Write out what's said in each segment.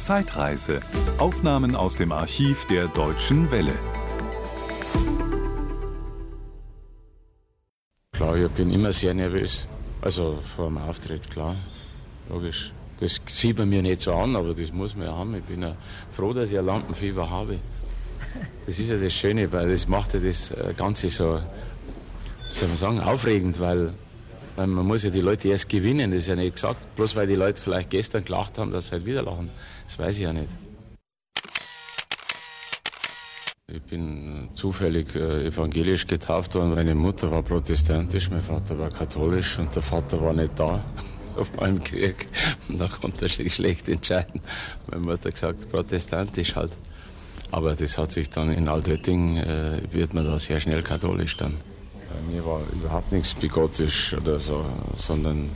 Zeitreise. Aufnahmen aus dem Archiv der Deutschen Welle. Klar, ich bin immer sehr nervös. Also vor dem Auftritt, klar. Logisch. Das sieht man mir nicht so an, aber das muss man ja haben. Ich bin ja froh, dass ich ein Lampenfieber habe. Das ist ja das Schöne, weil das macht ja das äh, Ganze so, soll man sagen, aufregend, weil, weil man muss ja die Leute erst gewinnen. Das ist ja nicht gesagt, bloß weil die Leute vielleicht gestern gelacht haben, dass sie halt wieder lachen. Das weiß ich ja nicht. Ich bin zufällig äh, evangelisch getauft worden. Meine Mutter war protestantisch, mein Vater war katholisch und der Vater war nicht da auf meinem Krieg. Da konnte sich schlecht entscheiden. Meine Mutter hat gesagt, protestantisch halt. Aber das hat sich dann in Altötting, äh, wird man da sehr schnell katholisch dann. Bei mir war überhaupt nichts bigottisch oder so, sondern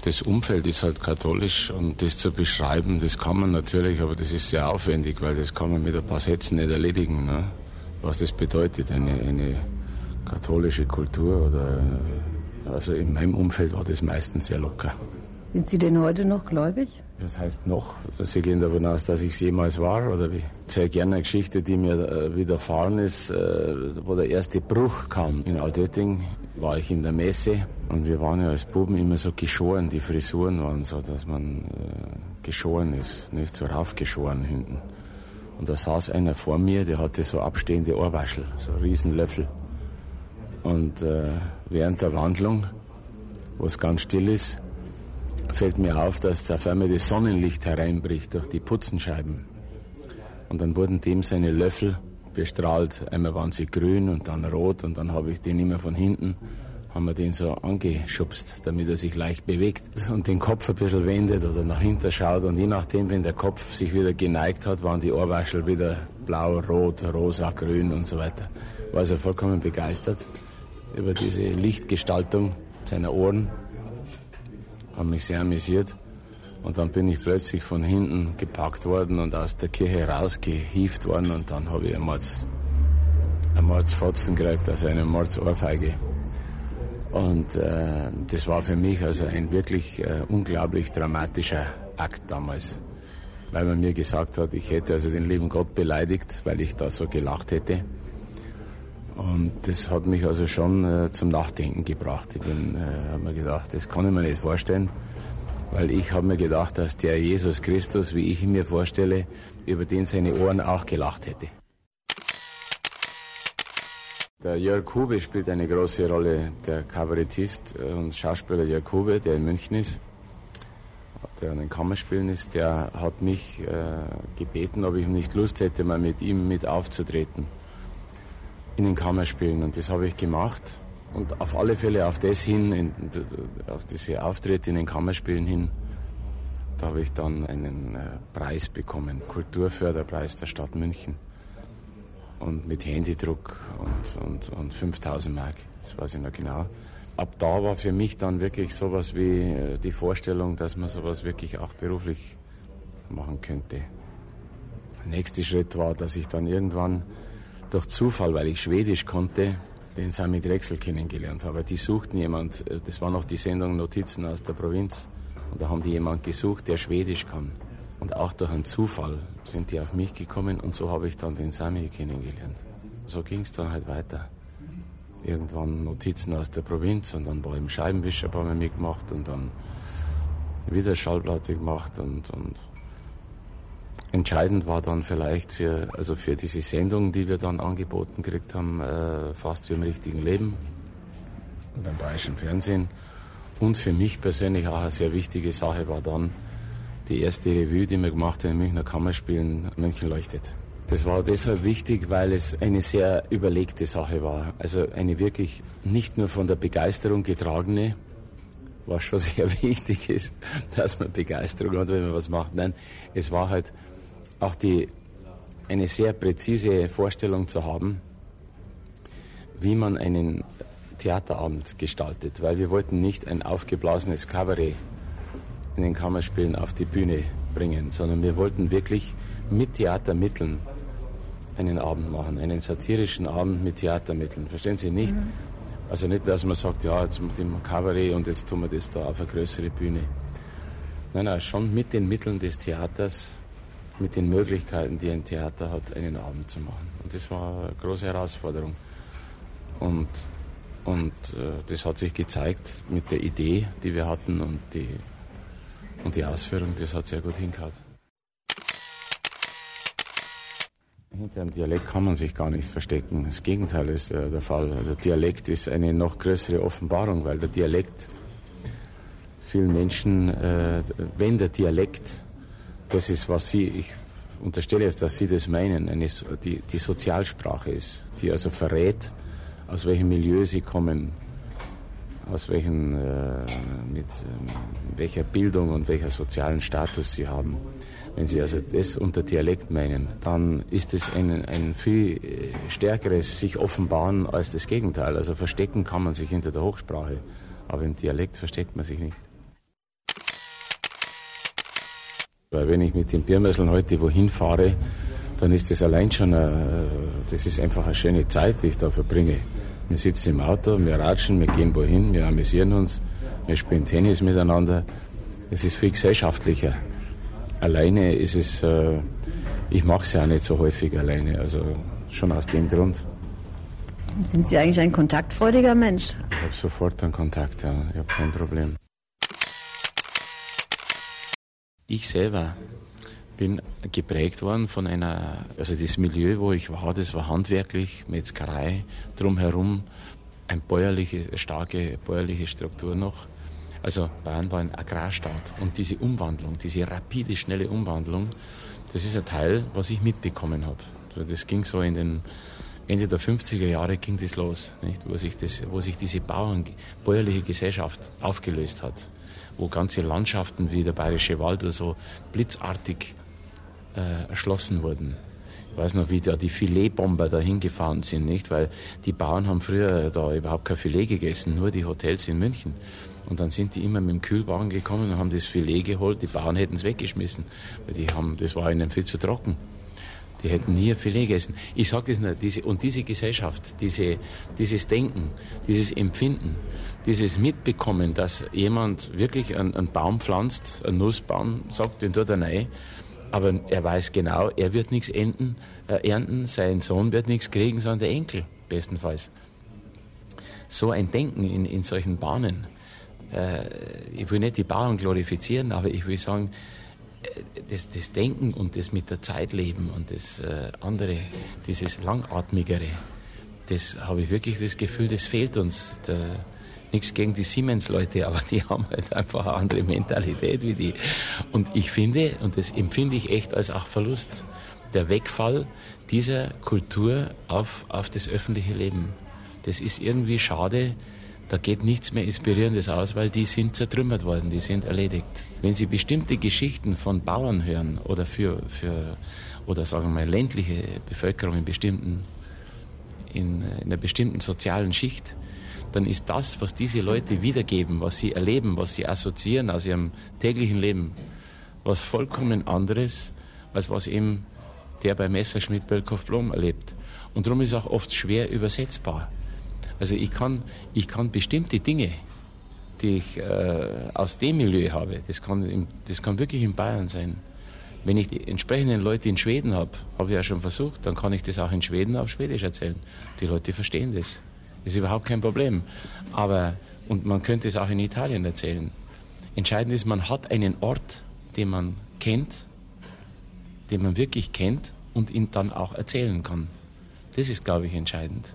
das Umfeld ist halt katholisch und das zu beschreiben, das kann man natürlich, aber das ist sehr aufwendig, weil das kann man mit ein paar Sätzen nicht erledigen. Ne? Was das bedeutet, eine, eine katholische Kultur oder also in meinem Umfeld war das meistens sehr locker. Sind Sie denn heute noch gläubig? Das heißt noch, Sie gehen davon aus, dass ich es jemals war oder wie? Sehr gerne eine Geschichte, die mir äh, widerfahren ist, äh, wo der erste Bruch kam. In Altötting war ich in der Messe und wir waren ja als Buben immer so geschoren, die Frisuren waren so, dass man äh, geschoren ist, nicht so raufgeschoren hinten. Und da saß einer vor mir, der hatte so abstehende Ohrwaschel, so Riesenlöffel. Und äh, während der Wandlung, wo es ganz still ist, fällt mir auf, dass auf einmal das Sonnenlicht hereinbricht durch die Putzenscheiben. Und dann wurden dem seine Löffel bestrahlt. Einmal waren sie grün und dann rot und dann habe ich den immer von hinten, haben wir den so angeschubst, damit er sich leicht bewegt und den Kopf ein bisschen wendet oder nach hinten schaut. Und je nachdem, wenn der Kopf sich wieder geneigt hat, waren die Ohrwaschel wieder blau, rot, rosa, grün und so weiter. War also vollkommen begeistert über diese Lichtgestaltung seiner Ohren haben mich sehr amüsiert. Und dann bin ich plötzlich von hinten gepackt worden und aus der Kirche rausgehieft worden und dann habe ich ein Mords, ein Mordsfotzen gekriegt, also eine Mordsohrfeige. Und äh, das war für mich also ein wirklich äh, unglaublich dramatischer Akt damals, weil man mir gesagt hat, ich hätte also den lieben Gott beleidigt, weil ich da so gelacht hätte. Und das hat mich also schon äh, zum Nachdenken gebracht. Ich äh, habe mir gedacht, das kann ich mir nicht vorstellen, weil ich habe mir gedacht, dass der Jesus Christus, wie ich ihn mir vorstelle, über den seine Ohren auch gelacht hätte. Der Jörg Hube spielt eine große Rolle, der Kabarettist und Schauspieler Jörg Hube, der in München ist, der an den Kammerspielen ist, der hat mich äh, gebeten, ob ich nicht Lust hätte, mal mit ihm mit aufzutreten in den Kammerspielen und das habe ich gemacht. Und auf alle Fälle auf das hin, in, auf diese Auftritte in den Kammerspielen hin, da habe ich dann einen äh, Preis bekommen, Kulturförderpreis der Stadt München. Und mit Handydruck und, und, und 5000 Mark, das weiß ich noch genau. Ab da war für mich dann wirklich sowas wie äh, die Vorstellung, dass man sowas wirklich auch beruflich machen könnte. Der nächste Schritt war, dass ich dann irgendwann durch Zufall, weil ich Schwedisch konnte, den Sami Drechsel kennengelernt habe. Die suchten jemand, das war noch die Sendung Notizen aus der Provinz, und da haben die jemand gesucht, der Schwedisch kann. Und auch durch einen Zufall sind die auf mich gekommen und so habe ich dann den Sami kennengelernt. So ging es dann halt weiter. Irgendwann Notizen aus der Provinz und dann war im Scheibenwischer haben wir mitgemacht und dann wieder Schallplatte gemacht und, und Entscheidend war dann vielleicht für, also für diese Sendung, die wir dann angeboten gekriegt haben, äh, fast wie im richtigen Leben beim Bayerischen Fernsehen. Und für mich persönlich auch eine sehr wichtige Sache war dann die erste Revue, die wir gemacht haben in Münchner Kammerspielen, München leuchtet. Das war deshalb wichtig, weil es eine sehr überlegte Sache war. Also eine wirklich nicht nur von der Begeisterung getragene, was schon sehr wichtig ist, dass man Begeisterung hat, wenn man was macht. Nein, es war halt auch die, eine sehr präzise Vorstellung zu haben, wie man einen Theaterabend gestaltet, weil wir wollten nicht ein aufgeblasenes Kabarett in den Kammerspielen auf die Bühne bringen, sondern wir wollten wirklich mit Theatermitteln einen Abend machen, einen satirischen Abend mit Theatermitteln. Verstehen Sie nicht? Mhm. Also nicht, dass man sagt, ja, jetzt mit dem Kabarett und jetzt tun wir das da auf eine größere Bühne. Nein, nein, schon mit den Mitteln des Theaters mit den Möglichkeiten, die ein Theater hat, einen Abend zu machen. Und das war eine große Herausforderung. Und, und äh, das hat sich gezeigt mit der Idee, die wir hatten und die, und die Ausführung, das hat sehr gut hingehauen. Hinter einem Dialekt kann man sich gar nicht verstecken. Das Gegenteil ist äh, der Fall. Der Dialekt ist eine noch größere Offenbarung, weil der Dialekt vielen Menschen, äh, wenn der Dialekt, das ist, was Sie, ich unterstelle jetzt, dass Sie das meinen, eine, die, die Sozialsprache ist, die also verrät, aus welchem Milieu Sie kommen, aus welchen, äh, mit äh, welcher Bildung und welcher sozialen Status Sie haben. Wenn Sie also das unter Dialekt meinen, dann ist es ein, ein viel äh, stärkeres sich offenbaren als das Gegenteil. Also verstecken kann man sich hinter der Hochsprache, aber im Dialekt versteckt man sich nicht. Weil wenn ich mit den Biermesseln heute wohin fahre, dann ist das allein schon, eine, das ist einfach eine schöne Zeit, die ich da verbringe. Wir sitzen im Auto, wir ratschen, wir gehen wohin, wir amüsieren uns, wir spielen Tennis miteinander. Es ist viel gesellschaftlicher. Alleine ist es, äh, ich mache es ja auch nicht so häufig alleine, also schon aus dem Grund. Sind Sie eigentlich ein kontaktfreudiger Mensch? Ich habe sofort einen Kontakt, ja, ich habe kein Problem. Ich selber bin geprägt worden von einer, also das Milieu, wo ich war, das war handwerklich, Metzgerei, drumherum eine bäuerliche, starke bäuerliche Struktur noch. Also Bayern war ein Agrarstaat und diese Umwandlung, diese rapide, schnelle Umwandlung, das ist ein Teil, was ich mitbekommen habe. Das ging so in den Ende der 50er Jahre ging das los, nicht? Wo, sich das, wo sich diese Bauern, bäuerliche Gesellschaft aufgelöst hat wo ganze Landschaften wie der Bayerische Wald oder so blitzartig äh, erschlossen wurden. Ich weiß noch, wie da die Filetbomber da hingefahren sind, nicht? Weil die Bauern haben früher da überhaupt kein Filet gegessen, nur die Hotels in München. Und dann sind die immer mit dem Kühlwagen gekommen und haben das Filet geholt. Die Bauern hätten es weggeschmissen, weil die haben, das war ihnen viel zu trocken. Die hätten ein Filet gegessen. Ich sage das nur, diese, und diese Gesellschaft, diese, dieses Denken, dieses Empfinden, dieses Mitbekommen, dass jemand wirklich einen, einen Baum pflanzt, einen Nussbaum, sagt, den er rein, aber er weiß genau, er wird nichts enden, äh, ernten, sein Sohn wird nichts kriegen, sondern der Enkel, bestenfalls. So ein Denken in, in solchen Bahnen. Äh, ich will nicht die Bauern glorifizieren, aber ich will sagen, das, das Denken und das mit der Zeit leben und das äh, andere, dieses Langatmigere, das habe ich wirklich das Gefühl, das fehlt uns. Der, nichts gegen die Siemens-Leute, aber die haben halt einfach eine andere Mentalität wie die. Und ich finde, und das empfinde ich echt als auch Verlust, der Wegfall dieser Kultur auf, auf das öffentliche Leben. Das ist irgendwie schade, da geht nichts mehr Inspirierendes aus, weil die sind zertrümmert worden, die sind erledigt. Wenn Sie bestimmte Geschichten von Bauern hören oder für, für oder sagen wir mal ländliche Bevölkerung in bestimmten in, in einer bestimmten sozialen Schicht, dann ist das, was diese Leute wiedergeben, was sie erleben, was sie assoziieren aus ihrem täglichen Leben, was vollkommen anderes, als was eben der bei Messerschmidt Bölkow Blom erlebt. Und darum ist auch oft schwer übersetzbar. Also ich kann, ich kann bestimmte Dinge, die ich äh, aus dem Milieu habe, das kann, im, das kann wirklich in Bayern sein. Wenn ich die entsprechenden Leute in Schweden habe, habe ich ja schon versucht, dann kann ich das auch in Schweden auf Schwedisch erzählen. Die Leute verstehen das. Das ist überhaupt kein Problem. Aber, und man könnte es auch in Italien erzählen. Entscheidend ist, man hat einen Ort, den man kennt, den man wirklich kennt und ihn dann auch erzählen kann. Das ist, glaube ich, entscheidend.